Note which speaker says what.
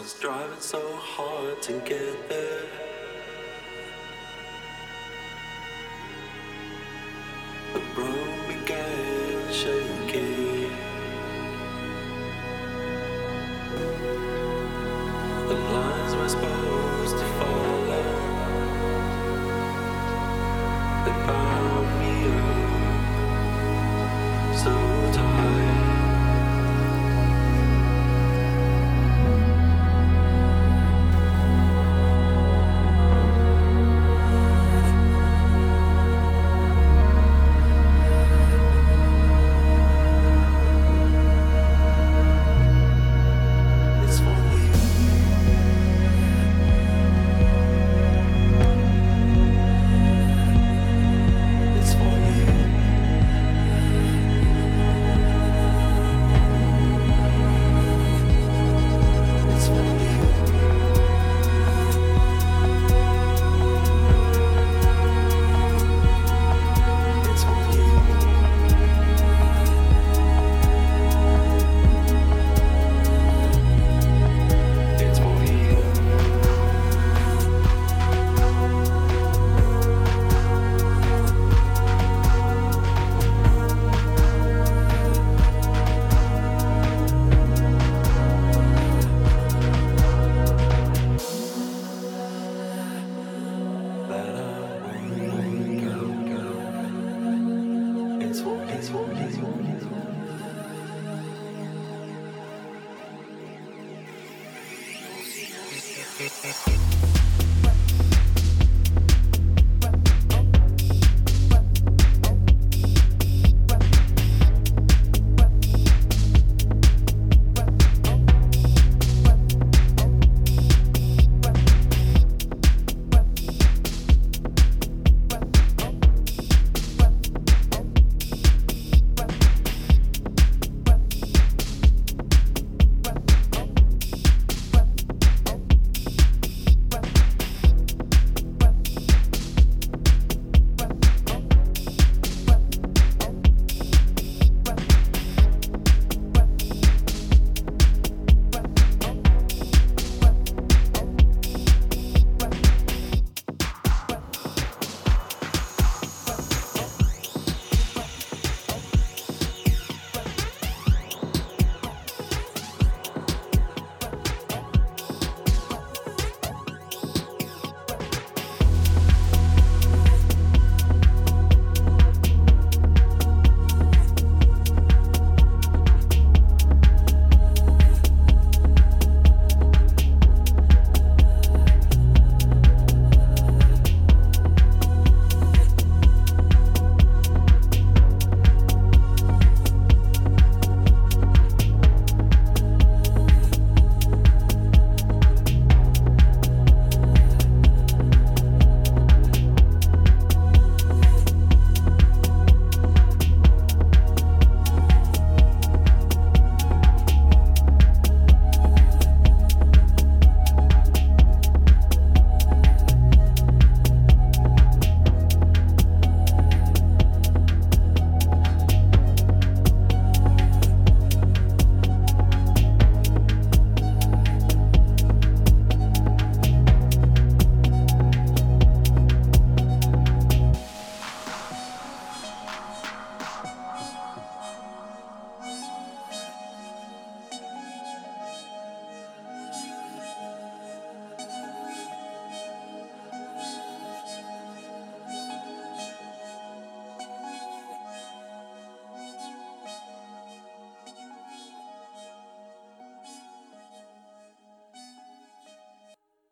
Speaker 1: Was driving so hard to get there. The road began shaking. The lines were supposed to follow. They bound me up so